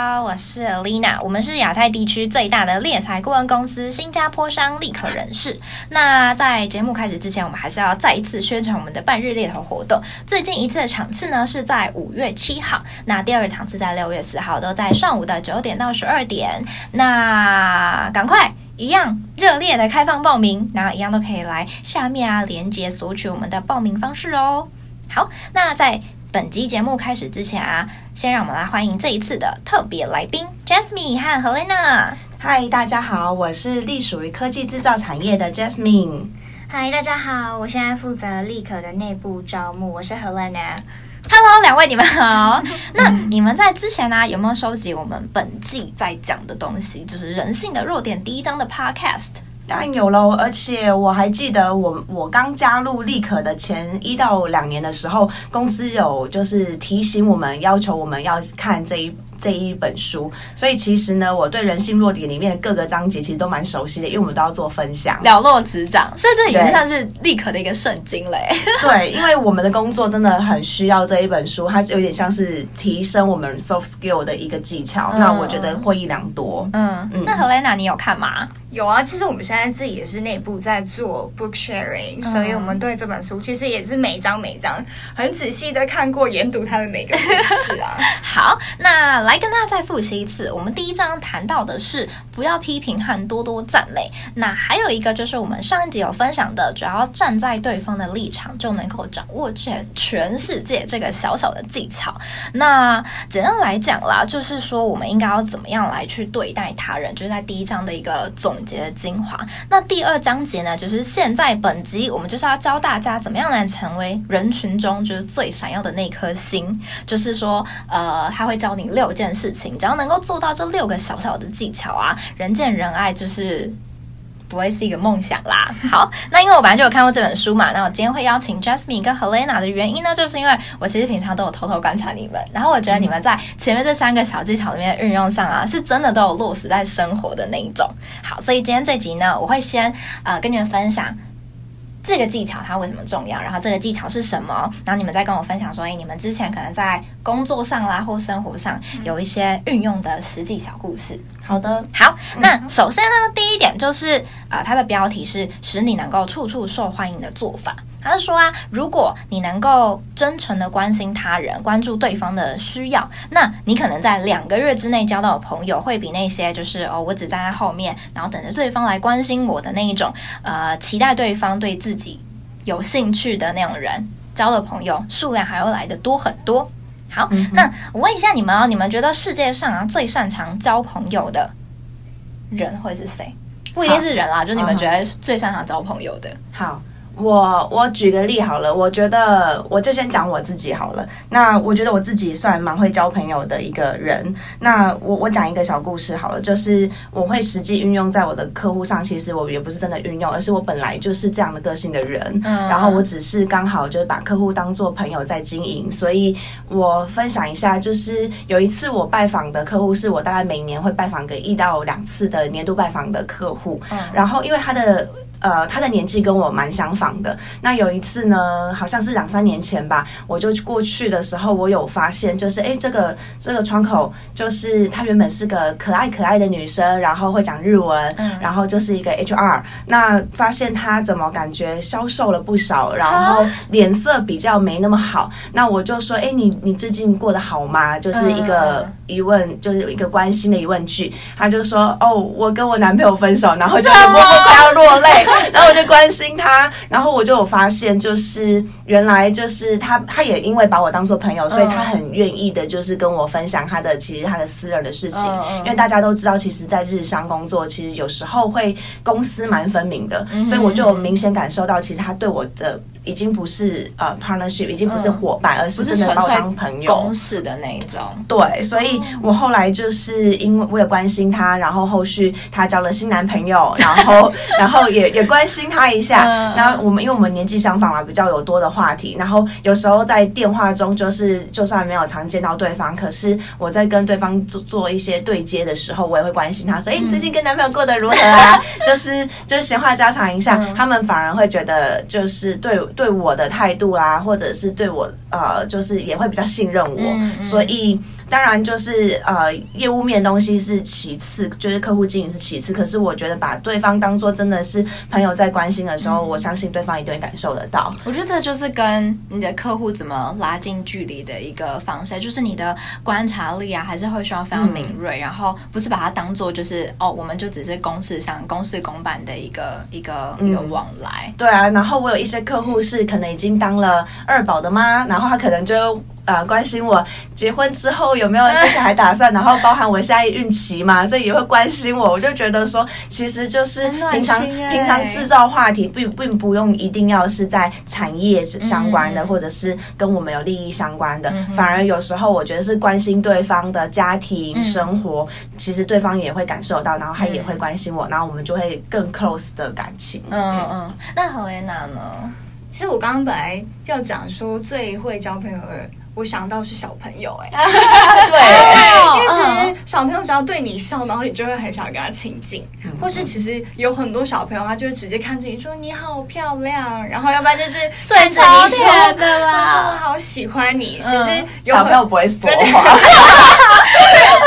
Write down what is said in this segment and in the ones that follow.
好，我是 Lina，我们是亚太地区最大的猎才顾问公司新加坡商立可人事。那在节目开始之前，我们还是要再一次宣传我们的半日猎头活动。最近一次的场次呢是在五月七号，那第二个场次在六月四号，都在上午的九点到十二点。那赶快一样热烈的开放报名，那一样都可以来下面啊连接索取我们的报名方式哦。好，那在本集节目开始之前啊，先让我们来欢迎这一次的特别来宾 Jasmine 和 Helena。嗨，大家好，我是隶属于科技制造产业的 Jasmine。嗨，大家好，我现在负责立可的内部招募，我是 Helena。Hello，两位你们好。那你们在之前呢、啊，有没有收集我们本季在讲的东西，就是人性的弱点第一章的 Podcast？当然有喽，而且我还记得我我刚加入立可的前一到两年的时候，公司有就是提醒我们，要求我们要看这一。这一本书，所以其实呢，我对人性弱点里面的各个章节其实都蛮熟悉的，因为我们都要做分享，了若指掌，所以这已经算是立刻的一个圣经嘞。对，因为我们的工作真的很需要这一本书，它有点像是提升我们 soft skill 的一个技巧，嗯、那我觉得获益良多。嗯嗯，那 Helena 你有看吗？有啊，其实我们现在自己也是内部在做 book sharing，、嗯、所以我们对这本书其实也是每一章每一章很仔细的看过研读它的每个故事啊。好，那来跟大家再复习一次，我们第一章谈到的是不要批评和多多赞美，那还有一个就是我们上一集有分享的，只要站在对方的立场就能够掌握全全世界这个小小的技巧。那简单来讲啦，就是说我们应该要怎么样来去对待他人，就是在第一章的一个总。结的精华。那第二章节呢，就是现在本集我们就是要教大家怎么样来成为人群中就是最闪耀的那颗星。就是说，呃，他会教你六件事情，只要能够做到这六个小小的技巧啊，人见人爱就是。不会是一个梦想啦。好，那因为我本来就有看过这本书嘛，那我今天会邀请 Jasmine 跟 Helena 的原因呢，就是因为我其实平常都有偷偷观察你们，然后我觉得你们在前面这三个小技巧里面运用上啊，是真的都有落实在生活的那一种。好，所以今天这集呢，我会先呃跟你们分享。这个技巧它为什么重要？然后这个技巧是什么？然后你们再跟我分享说，哎，你们之前可能在工作上啦或生活上有一些运用的实际小故事。好的，好，那首先呢，第一点就是啊、呃，它的标题是使你能够处处受欢迎的做法。他是说啊，如果你能够真诚的关心他人，关注对方的需要，那你可能在两个月之内交到的朋友，会比那些就是哦，我只站在后面，然后等着对方来关心我的那一种，呃，期待对方对自己有兴趣的那种人，交的朋友数量还要来的多很多。好，嗯、那我问一下你们哦，你们觉得世界上啊最擅长交朋友的人会是谁？不一定是人啦，就你们觉得最擅长交朋友的。好。我我举个例好了，我觉得我就先讲我自己好了。那我觉得我自己算蛮会交朋友的一个人。那我我讲一个小故事好了，就是我会实际运用在我的客户上。其实我也不是真的运用，而是我本来就是这样的个性的人。嗯。然后我只是刚好就是把客户当做朋友在经营。所以我分享一下，就是有一次我拜访的客户是我大概每年会拜访个一到两次的年度拜访的客户。嗯。然后因为他的。呃，他的年纪跟我蛮相仿的。那有一次呢，好像是两三年前吧，我就过去的时候，我有发现，就是诶，这个这个窗口，就是她原本是个可爱可爱的女生，然后会讲日文，嗯，然后就是一个 HR。那发现她怎么感觉消瘦了不少，然后脸色比较没那么好。那我就说，诶，你你最近过得好吗？就是一个疑问，就是一个关心的疑问句。他就说，哦，我跟我男朋友分手，然后就默默快要落泪。然后我就关心他，然后我就有发现，就是原来就是他，他也因为把我当做朋友，所以他很愿意的，就是跟我分享他的其实他的私人的事情。因为大家都知道，其实，在日商工作，其实有时候会公私蛮分明的，所以我就明显感受到，其实他对我的。已经不是呃 partnership，已经不是伙伴，嗯、而是真的把我当朋友。公事的那一种。对，所以我后来就是因为我也关心他，然后后续他交了新男朋友，然后然后也也关心他一下。嗯、然后我们因为我们年纪相仿嘛，比较有多的话题。然后有时候在电话中，就是就算没有常见到对方，可是我在跟对方做做一些对接的时候，我也会关心他说，哎、欸，你最近跟男朋友过得如何啊？就是就是闲话家常一下，嗯、他们反而会觉得就是对。对我的态度啊，或者是对我呃，就是也会比较信任我，所以当然就是呃业务面东西是其次，就是客户经营是其次。可是我觉得把对方当做真的是朋友在关心的时候，嗯、我相信对方一定会感受得到。我觉得这就是跟你的客户怎么拉近距离的一个方式，就是你的观察力啊，还是会需要非常敏锐，嗯、然后不是把它当做就是哦，我们就只是公事上公事公办的一个一个、嗯、一个往来。对啊，然后我有一些客户是可能已经当了二宝的妈，然后他可能就。呃，关心我结婚之后有没有生小孩打算，然后包含我下一孕期嘛，所以也会关心我。我就觉得说，其实就是平常平常制造话题，并并不用一定要是在产业相关的，嗯、或者是跟我们有利益相关的，嗯、反而有时候我觉得是关心对方的家庭生活，嗯、其实对方也会感受到，然后他也会关心我，然后我们就会更 close 的感情。嗯嗯，那 Helena 呢？其实我刚刚本来要讲说最会交朋友的。我想到是小朋友哎，对，因为其实小朋友只要对你笑，然后你就会很想跟他亲近，或是其实有很多小朋友他就会直接看着你说你好漂亮，然后要不然就是看着你说的啦，他说我好喜欢你。其实小朋友不会说谎，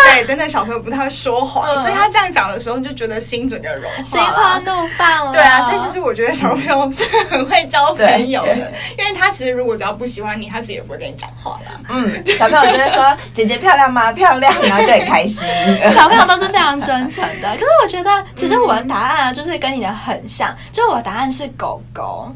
对，真的小朋友不太会说谎，所以他这样讲的时候你就觉得心整个融化，心花怒放了。对啊，所以其实我觉得小朋友是很会交朋友的，因为他其实如果只要不喜欢你，他自己也不会跟你讲话。嗯，小朋友就会说姐姐漂亮吗？漂亮，然后就很开心。小朋友都是非常真诚的，可是我觉得其实我的答案啊，就是跟你的很像，就是我的答案是狗狗，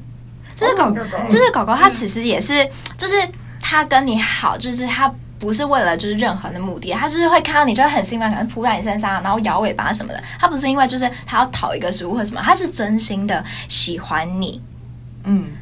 就是狗狗，就是狗狗，它其实也是，就是它跟你好，就是它不是为了就是任何的目的，它就是会看到你就会很兴奋，可能扑在你身上，然后摇尾巴什么的，它不是因为就是它要讨一个食物或什么，它是真心的喜欢你，嗯。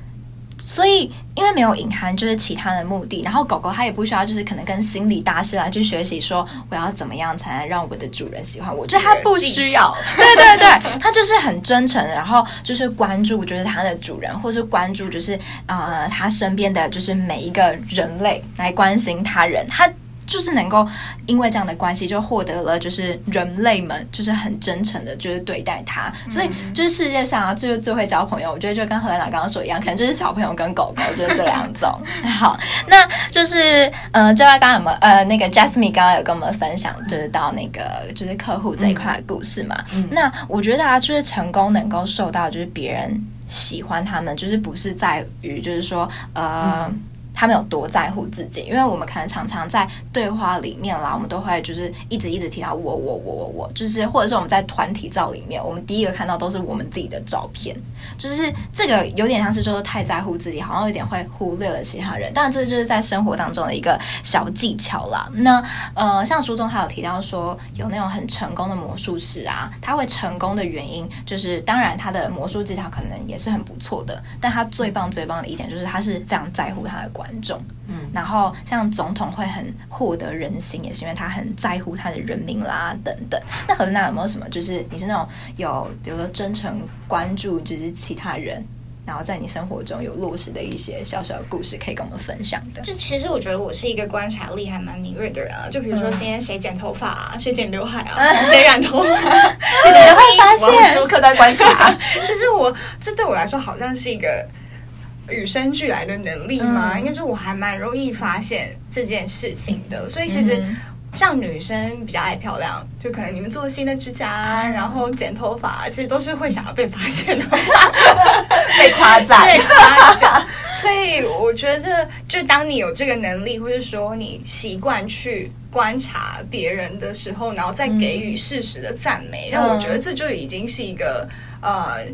所以，因为没有隐含就是其他的目的，然后狗狗它也不需要就是可能跟心理大师来去学习说我要怎么样才能让我的主人喜欢我，就它不需要。对对对，它就是很真诚，然后就是关注就是它的主人，或是关注就是呃它身边的就是每一个人类来关心他人，它。就是能够因为这样的关系，就获得了就是人类们就是很真诚的，就是对待他。嗯、所以就是世界上啊，就是最会交朋友，我觉得就跟荷兰娜刚刚说一样，可能就是小朋友跟狗狗，就是这两种。好，那就是呃，这位刚刚有没有呃那个 Jasmine 刚刚有跟我们分享，就是到那个就是客户这一块的故事嘛。嗯、那我觉得啊，就是成功能够受到就是别人喜欢他们，就是不是在于就是说呃。嗯他们有多在乎自己？因为我们可能常常在对话里面啦，我们都会就是一直一直提到我我我我我，就是或者是我们在团体照里面，我们第一个看到都是我们自己的照片，就是这个有点像是说太在乎自己，好像有点会忽略了其他人。当然，这就是在生活当中的一个小技巧啦。那呃，像书中还有提到说，有那种很成功的魔术师啊，他会成功的原因就是，当然他的魔术技巧可能也是很不错的，但他最棒最棒的一点就是他是非常在乎他的观众，嗯，然后像总统会很获得人心，也是因为他很在乎他的人民啦，等等。那荷兰有没有什么，就是你是那种有，比如说真诚关注，就是其他人，然后在你生活中有落实的一些小小的故事，可以跟我们分享的？就其实我觉得我是一个观察力还蛮敏锐的人啊。就比如说今天谁剪头发啊，谁剪刘海啊，谁染头发，其实都会发现。时刻在观察，就是我这对我来说好像是一个。与生俱来的能力吗？嗯、应该就我还蛮容易发现这件事情的，所以其实像女生比较爱漂亮，就可能你们做新的指甲，然后剪头发，其实都是会想要被发现的，被夸赞，被夸奖。所以我觉得，就当你有这个能力，或者说你习惯去观察别人的时候，然后再给予适时的赞美，让、嗯、我觉得这就已经是一个呃。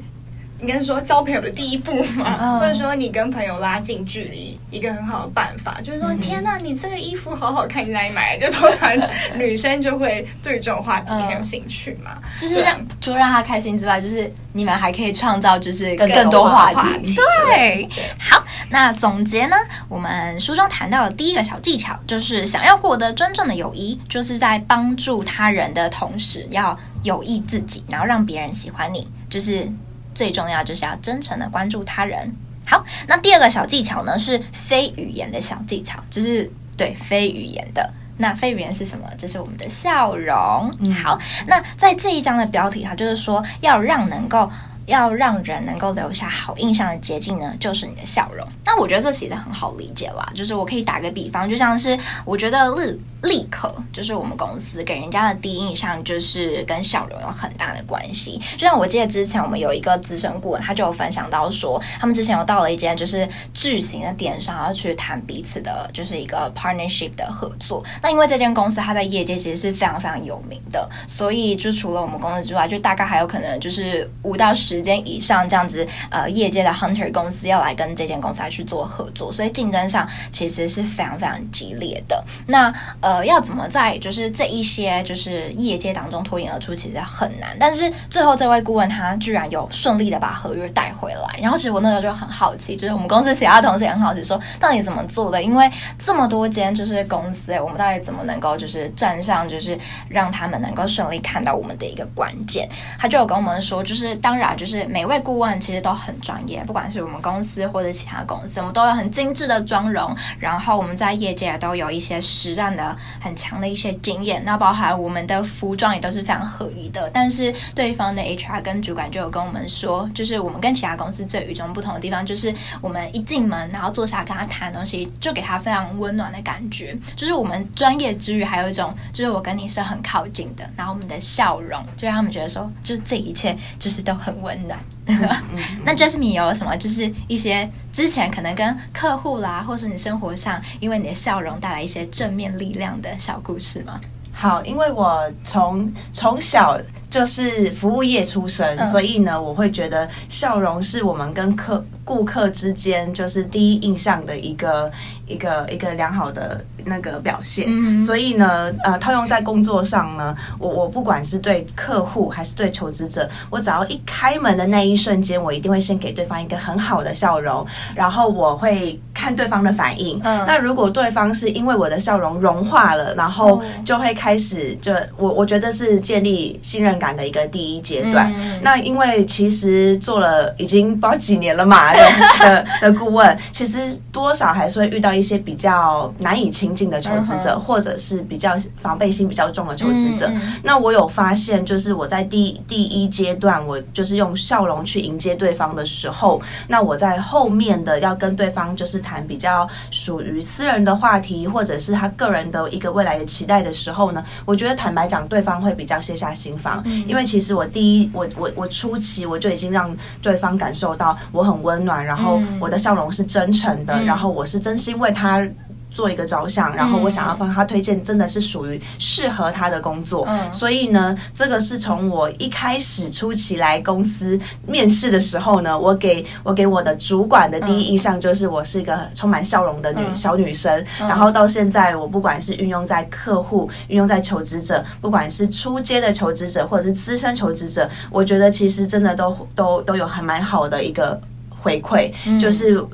应该是说交朋友的第一步嘛，嗯、或者说你跟朋友拉近距离一个很好的办法，就是说、嗯、天呐，你这个衣服好好看，你哪里买的？就通常女生就会对这种话题很有兴趣嘛，嗯、就是让除了让她开心之外，就是你们还可以创造就是更多话题。话题对，对好，那总结呢，我们书中谈到的第一个小技巧，就是想要获得真正的友谊，就是在帮助他人的同时，要有益自己，然后让别人喜欢你，就是。最重要就是要真诚的关注他人。好，那第二个小技巧呢，是非语言的小技巧，就是对非语言的。那非语言是什么？就是我们的笑容。嗯、好，那在这一章的标题它，就是说要让能够要让人能够留下好印象的捷径呢，就是你的笑容。那我觉得这其实很好理解啦，就是我可以打个比方，就像是我觉得立立刻就是我们公司给人家的第一印象就是跟笑容有很大的关系。就像我记得之前我们有一个资深顾问，他就有分享到说，他们之前有到了一间就是巨型的电商，要去谈彼此的就是一个 partnership 的合作。那因为这间公司它在业界其实是非常非常有名的，所以就除了我们公司之外，就大概还有可能就是五到十时间以上这样子呃业界的 hunter 公司要来跟这间公司来去做合作，所以竞争上其实是非常非常激烈的。那呃要怎么在就是这一些就是业界当中脱颖而出，其实很难。但是最后这位顾问他居然有顺利的把合约带回来，然后其实我那时候就很好奇，就是我们公司其他同事也很好奇说，到底怎么做的？因为这么多间就是公司，我们到底怎么能够就是站上，就是让他们能够顺利看到我们的一个关键？他就有跟我们说，就是当然就是是每位顾问其实都很专业，不管是我们公司或者其他公司，我们都有很精致的妆容，然后我们在业界都有一些实战的很强的一些经验，那包含我们的服装也都是非常合宜的。但是对方的 HR 跟主管就有跟我们说，就是我们跟其他公司最与众不同的地方，就是我们一进门然后坐下跟他谈东西，就给他非常温暖的感觉，就是我们专业之余还有一种，就是我跟你是很靠近的，然后我们的笑容就让他们觉得说，就这一切就是都很温温暖。那 Jasmine 有什么就是一些之前可能跟客户啦，或是你生活上因为你的笑容带来一些正面力量的小故事吗？好，因为我从从小就是服务业出身，嗯，所以呢，我会觉得笑容是我们跟客顾客之间就是第一印象的一个一个一个良好的那个表现。嗯，所以呢，呃，套用在工作上呢，我我不管是对客户还是对求职者，我只要一开门的那一瞬间，我一定会先给对方一个很好的笑容，然后我会看对方的反应。嗯，那如果对方是因为我的笑容融化了，然后就会开始就我我觉得是建立信任感的一个第一阶段。嗯，那因为其实做了已经不知道几年了嘛 的的的顾问，其实多少还是会遇到一些比较难以亲近的求职者，嗯，或者是比较防备心比较重的求职者。嗯，那我有发现，就是我在第第一阶段，我就是用笑容去迎接对方的时候，那我在后面的要跟对方就是谈比较属于私人的话题，或者是他个人的一个未来的期待的时候呢，我觉得坦白讲，对方会比较卸下心防，嗯，因为其实我第一，我我我初期我就已经让对方感受到我很温暖，然后我的笑容是真诚的，嗯，然后我是真心为他。做一个着想，然后我想要帮他推荐，真的是属于适合他的工作。嗯，所以呢，这个是从我一开始初期来公司面试的时候呢，我给我给我的主管的第一印象就是我是一个充满笑容的女、嗯、小女生。然后到现在，我不管是运用在客户，运用在求职者，不管是初阶的求职者或者是资深求职者，我觉得其实真的都都都有还蛮好的一个回馈，嗯、就是。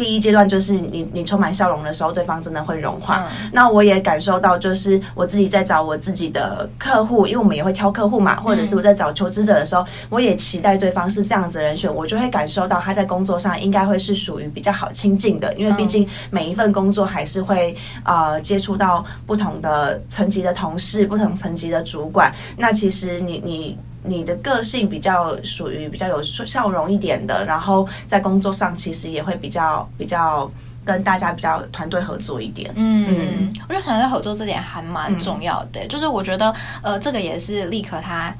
第一阶段就是你你充满笑容的时候，对方真的会融化。嗯。那我也感受到，就是我自己在找我自己的客户，因为我们也会挑客户嘛，或者是我在找求职者的时候，我也期待对方是这样子的人选，我就会感受到他在工作上应该会是属于比较好亲近的，因为毕竟每一份工作还是会呃接触到不同的层级的同事，不同层级的主管。那其实你你。你的个性比较属于比较有笑容一点的，然后在工作上其实也会比较比较跟大家比较团队合作一点。嗯，嗯我觉得团队合作这点还蛮重要的，嗯、就是我觉得呃这个也是立刻他。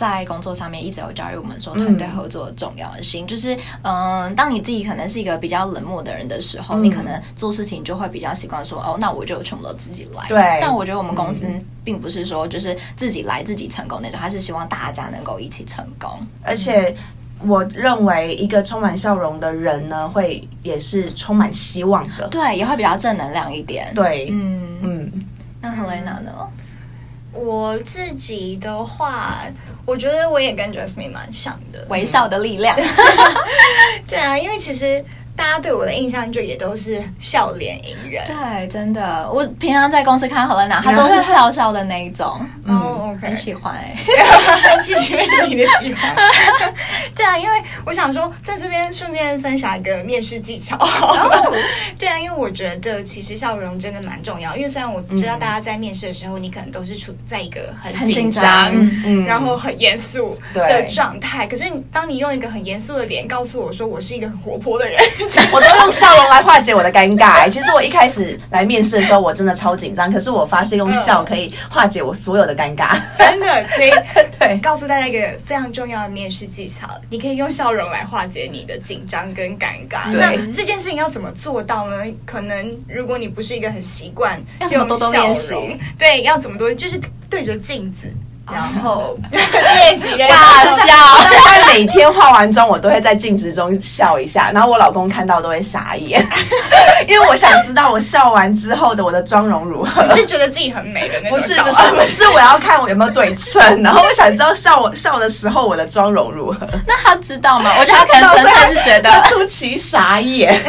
在工作上面一直有教育我们说团队合作的重要性，嗯、就是嗯，当你自己可能是一个比较冷漠的人的时候，嗯、你可能做事情就会比较习惯说哦，那我就全部都自己来。对。但我觉得我们公司并不是说就是自己来自己成功那种，还是希望大家能够一起成功。而且我认为一个充满笑容的人呢，会也是充满希望的。对，也会比较正能量一点。对，嗯嗯。那 Helena 呢？我自己的话，我觉得我也跟 Jasmine 蛮像的，微笑的力量。对啊，因为其实大家对我的印象就也都是笑脸迎人。对，真的，我平常在公司看 Helena，她都是笑笑的那一种。哦，OK，很喜欢哎，谢谢你的喜欢。对啊，因为我想说，在这边顺便分享一个面试技巧。Oh. 对啊，因为我觉得其实笑容真的蛮重要。因为虽然我知道大家在面试的时候，嗯、你可能都是处在一个很紧张，嗯、然后很严肃的状态。可是当你用一个很严肃的脸告诉我说我是一个很活泼的人，我都用笑容来化解我的尴尬。其实我一开始来面试的时候，我真的超紧张。可是我发现用笑可以化解我所有的尴尬。真的，所以 对，告诉大家一个非常重要的面试技巧。你可以用笑容来化解你的紧张跟尴尬。那这件事情要怎么做到呢？可能如果你不是一个很习惯用多多练习，对，要怎么多，就是对着镜子。然后 练习大笑，大概每天化完妆，我都会在镜子中笑一下，然后我老公看到都会傻眼，因为我想知道我笑完之后的我的妆容如何。你是觉得自己很美的那种？不是不是不是，我要看我有没有对称，然后我想知道笑我笑的时候我的妆容如何。那他知道吗？我觉得他可能纯粹是觉得出奇傻眼，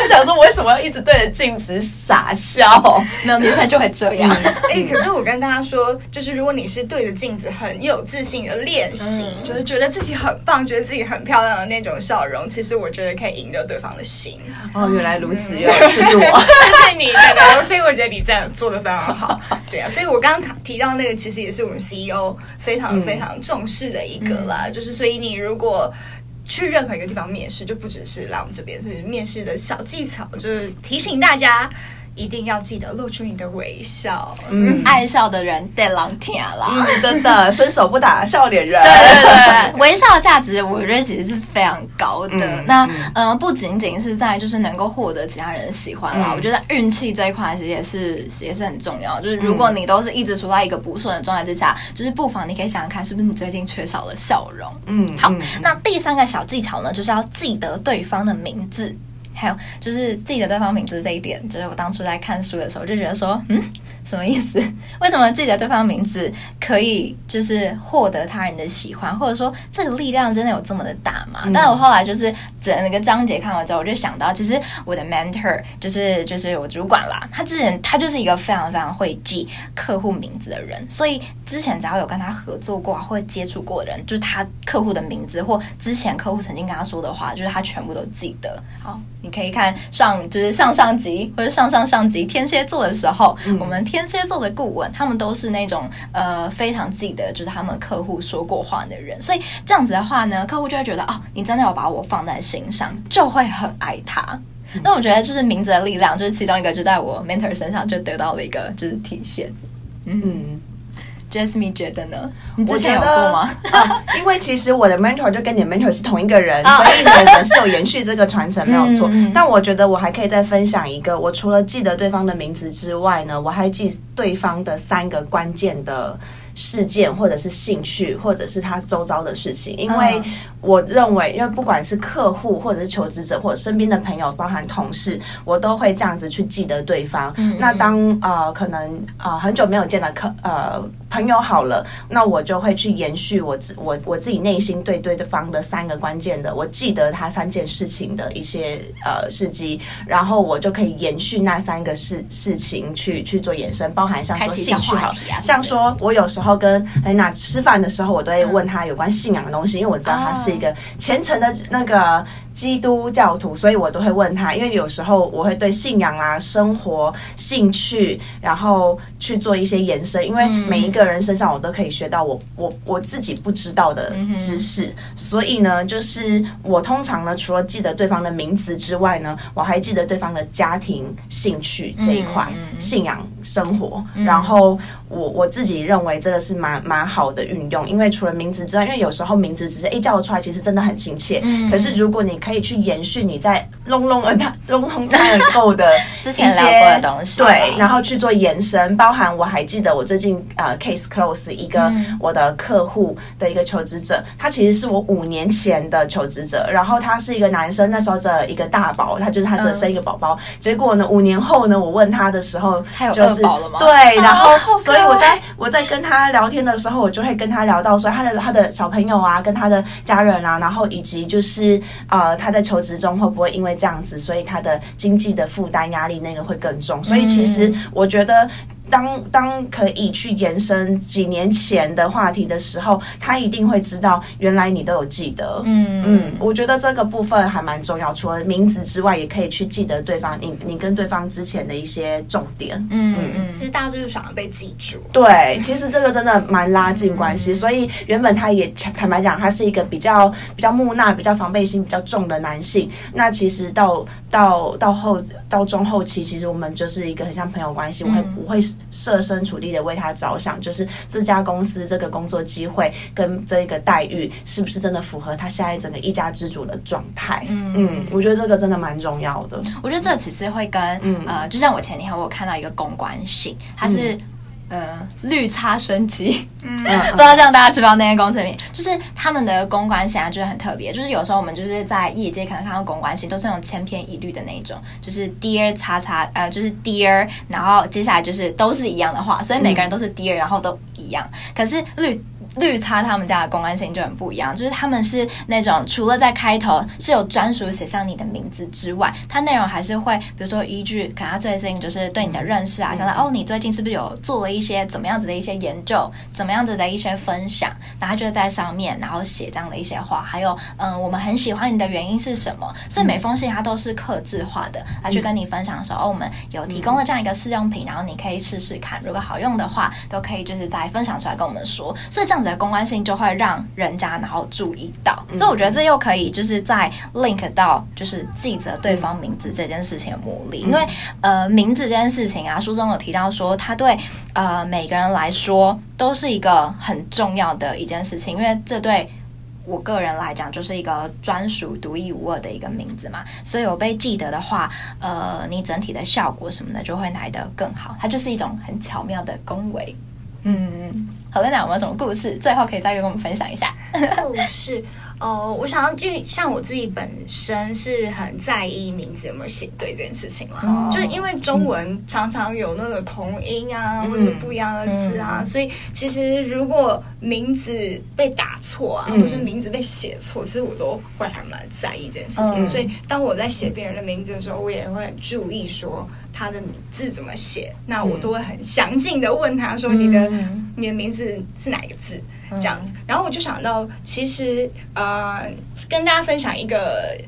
他想说我为什么要一直对着镜子傻笑？没有女生就会这样。哎、欸，可是我跟大家说，就是如果你是对着镜。镜子很有自信的练习，嗯、就是觉得自己很棒，觉得自己很漂亮的那种笑容，其实我觉得可以赢得对方的心。哦，原来如此，原来就是我，谢 谢你，真的，所以我觉得你这样做的非常好。对啊，所以我刚刚提到那个，其实也是我们 CEO 非常非常重视的一个啦，嗯、就是所以你如果去任何一个地方面试，就不只是来我们这边，所以面试的小技巧就是提醒大家。一定要记得露出你的微笑，嗯，爱笑的人得狼舔啦，嗯，真的，伸手不打笑脸人，对对对，微笑的价值我觉得其实是非常高的。嗯、那嗯、呃，不仅仅是在就是能够获得其他人的喜欢啦，嗯、我觉得运气这一块其实也是也是很重要。就是如果你都是一直处在一个不顺的状态之下，就是不妨你可以想想看，是不是你最近缺少了笑容？嗯，好，嗯、那第三个小技巧呢，就是要记得对方的名字。还有就是记得对方名字这一点，就是我当初在看书的时候就觉得说，嗯，什么意思？为什么记得对方名字可以就是获得他人的喜欢，或者说这个力量真的有这么的大吗？嗯、但我后来就是整个章节看完之后，我就想到，其实我的 mentor 就是就是我主管啦，他之前他就是一个非常非常会记客户名字的人，所以之前只要有跟他合作过或接触过的人，就是他客户的名字或之前客户曾经跟他说的话，就是他全部都记得。好。你可以看上就是上上集或者上上上集天蝎座的时候，嗯、我们天蝎座的顾问他们都是那种呃非常记得就是他们客户说过话的人，所以这样子的话呢，客户就会觉得哦，你真的有把我放在心上，就会很爱他。嗯、那我觉得就是名字的力量，就是其中一个就在我 mentor 身上就得到了一个就是体现。嗯。嗯 Jasmine 觉得呢？你之前有过吗？我觉得、呃、因为其实我的 mentor 就跟你的 mentor 是同一个人，所以我们是有延续这个传承，没有错。嗯、但我觉得我还可以再分享一个，我除了记得对方的名字之外呢，我还记对方的三个关键的事件，或者是兴趣，或者是他周遭的事情。因为我认为，因为不管是客户，或者是求职者，或者身边的朋友，包含同事，我都会这样子去记得对方。嗯、那当呃可能呃很久没有见的客呃。朋友好了，那我就会去延续我自我我自己内心对对方的三个关键的，我记得他三件事情的一些呃事迹，然后我就可以延续那三个事事情去去做延伸，包含像说兴趣好，啊、像说我有时候跟安娜吃饭的时候，我都会问他有关信仰的东西，嗯、因为我知道他是一个虔诚的那个。基督教徒，所以我都会问他，因为有时候我会对信仰啊、生活、兴趣，然后去做一些延伸，因为每一个人身上我都可以学到我我我自己不知道的知识，嗯、所以呢，就是我通常呢，除了记得对方的名字之外呢，我还记得对方的家庭、兴趣这一块，信仰、生活，嗯、然后我我自己认为这个是蛮蛮好的运用，因为除了名字之外，因为有时候名字只是诶叫得出来，其实真的很亲切，嗯、可是如果你可以去延续你在 long long 而他 long long time ago 的 一些东西，对，然后去做延伸，包含我还记得我最近呃 case close 一个我的客户的一个求职者，他其实是我五年前的求职者，然后他是一个男生，那时候的一个大宝，他就是他是生一个宝宝，结果呢五年后呢，我问他的时候，就是对，然后所以我在我在跟他聊天的时候，我就会跟他聊到说他的他的小朋友啊，跟他的家人啊，然后以及就是呃他在求职中会不会因为这样子，所以他的经济的负担压力那个会更重。所以其实我觉得当当可以去延伸几年前的话题的时候，他一定会知道原来你都有记得。嗯嗯，我觉得这个部分还蛮重要，除了名字之外，也可以去记得对方，你你跟对方之前的一些重点。嗯嗯，其实大家就是想要被记住。对，其实这个真的蛮拉近关系，所以原本他也坦白讲，他是一个比较比较木讷、比较防备心比较重的男性。那其实到到到后到中后期，其实我们就是一个很像朋友关系，我会我会设身处地的为他着想，就是这家公司这个工作机会跟这个待遇是不是真的符合他现在整个一家之主的状态？嗯嗯，我觉得这个真的蛮重要的。我觉得这其实会跟、嗯、呃，就像我前天我有看到一个公关信，他是。嗯呃，绿叉生机，嗯，不知道这样大家知不知道那些公司名？就是他们的公关信啊，就是很特别，就是有时候我们就是在业界可能看到公关信，都是那种千篇一律的那一种，就是 Dear 叉叉，呃，就是 Dear，然后接下来就是都是一样的话，所以每个人都是 Dear，然后都一样。可是绿。绿叉他们家的公关性就很不一样，就是他们是那种除了在开头是有专属写上你的名字之外，它内容还是会，比如说依据可能他最近就是对你的认识啊，想到哦你最近是不是有做了一些怎么样子的一些研究，怎么样子的一些分享，然后就在上面然后写这样的一些话，还有嗯我们很喜欢你的原因是什么，所以每封信它都是克制化的，来去跟你分享说哦我们有提供了这样一个试用品，然后你可以试试看，如果好用的话都可以就是再分享出来跟我们说，所以这样。的公关性就会让人家然后注意到，所以我觉得这又可以就是在 link 到就是记着对方名字这件事情的魔力，因为呃名字这件事情啊，书中有提到说他对呃每个人来说都是一个很重要的一件事情，因为这对我个人来讲就是一个专属独一无二的一个名字嘛，所以我被记得的话，呃你整体的效果什么的就会来得更好，它就是一种很巧妙的恭维，嗯。好的，那有没有什么故事？最后可以再跟我们分享一下。故事。哦，我想要就像我自己本身是很在意名字有没有写对这件事情啦，嗯、就是因为中文常常有那个同音啊，嗯、或者不一样的字啊，嗯、所以其实如果名字被打错啊，嗯、或是名字被写错，其实我都会还蛮在意这件事情。嗯、所以当我在写别人的名字的时候，我也会很注意说他的字怎么写，那我都会很详尽的问他说你的、嗯、你的名字是哪一个字？这样子，然后我就想到，其实呃，跟大家分享一个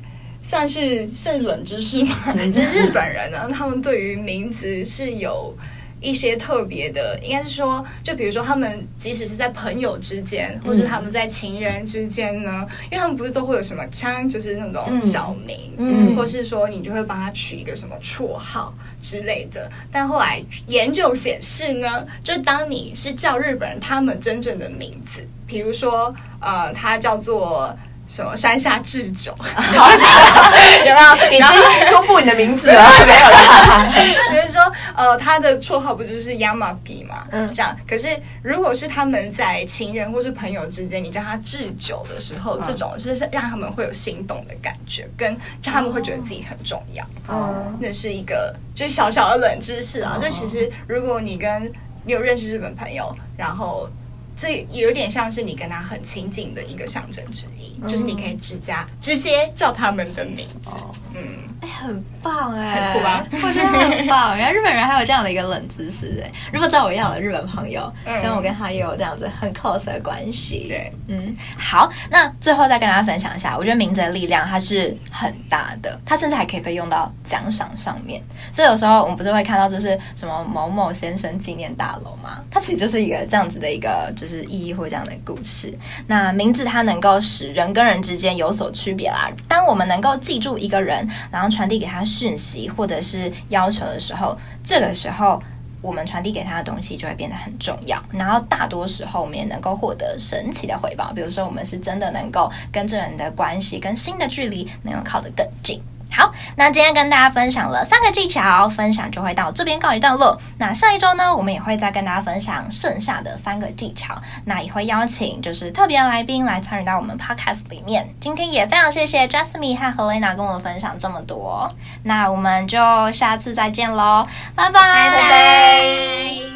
算是算是冷知识嘛，就 是日本人呢，他们对于名字是有一些特别的，应该是说，就比如说他们即使是在朋友之间，或是他们在情人之间呢，因为他们不是都会有什么枪，就是那种小名，嗯，或是说你就会帮他取一个什么绰号之类的。但后来研究显示呢，就当你是叫日本人他们真正的名字，比如说呃，他叫做。什么山下智久？有没有？已经公布你的名字了？没有了。比如说，呃，他的绰号不就是 Yamabi 嘛？嗯，这样。可是，如果是他们在情人或是朋友之间，你叫他智久的时候，这种是让他们会有心动的感觉，跟让他们会觉得自己很重要。哦，那是一个就是小小的冷知识啊。就其实，如果你跟你有认识日本朋友，然后。这有点像是你跟他很亲近的一个象征之一，嗯、就是你可以直加直接叫他们的名。字。哦、嗯，哎，很棒哎，很酷吧？我觉得很棒。原来日本人还有这样的一个冷知识哎。如果照我一样的日本朋友，希望、嗯、我跟他也有这样子很 close 的关系。对，嗯，好，那最后再跟大家分享一下，我觉得名字的力量它是很大的，它甚至还可以被用到奖赏上面。所以有时候我们不是会看到就是什么某某先生纪念大楼吗？它其实就是一个这样子的一个。就是意义或这样的故事。那名字它能够使人跟人之间有所区别啦。当我们能够记住一个人，然后传递给他讯息或者是要求的时候，这个时候我们传递给他的东西就会变得很重要。然后大多时候我们也能够获得神奇的回报，比如说我们是真的能够跟这人的关系跟心的距离能够靠得更近。好，那今天跟大家分享了三个技巧，分享就会到这边告一段落。那下一周呢，我们也会再跟大家分享剩下的三个技巧。那也会邀请就是特别来宾来参与到我们 podcast 里面。今天也非常谢谢 Jasmine 和 Helena 跟我们分享这么多。那我们就下次再见喽，拜拜。拜拜。